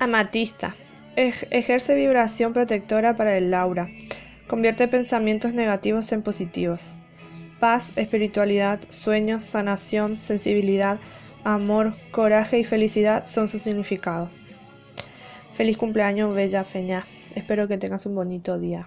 Amatista. ejerce vibración protectora para el aura. Convierte pensamientos negativos en positivos. Paz, espiritualidad, sueños, sanación, sensibilidad, amor, coraje y felicidad son su significado. Feliz cumpleaños, Bella Feña. Espero que tengas un bonito día.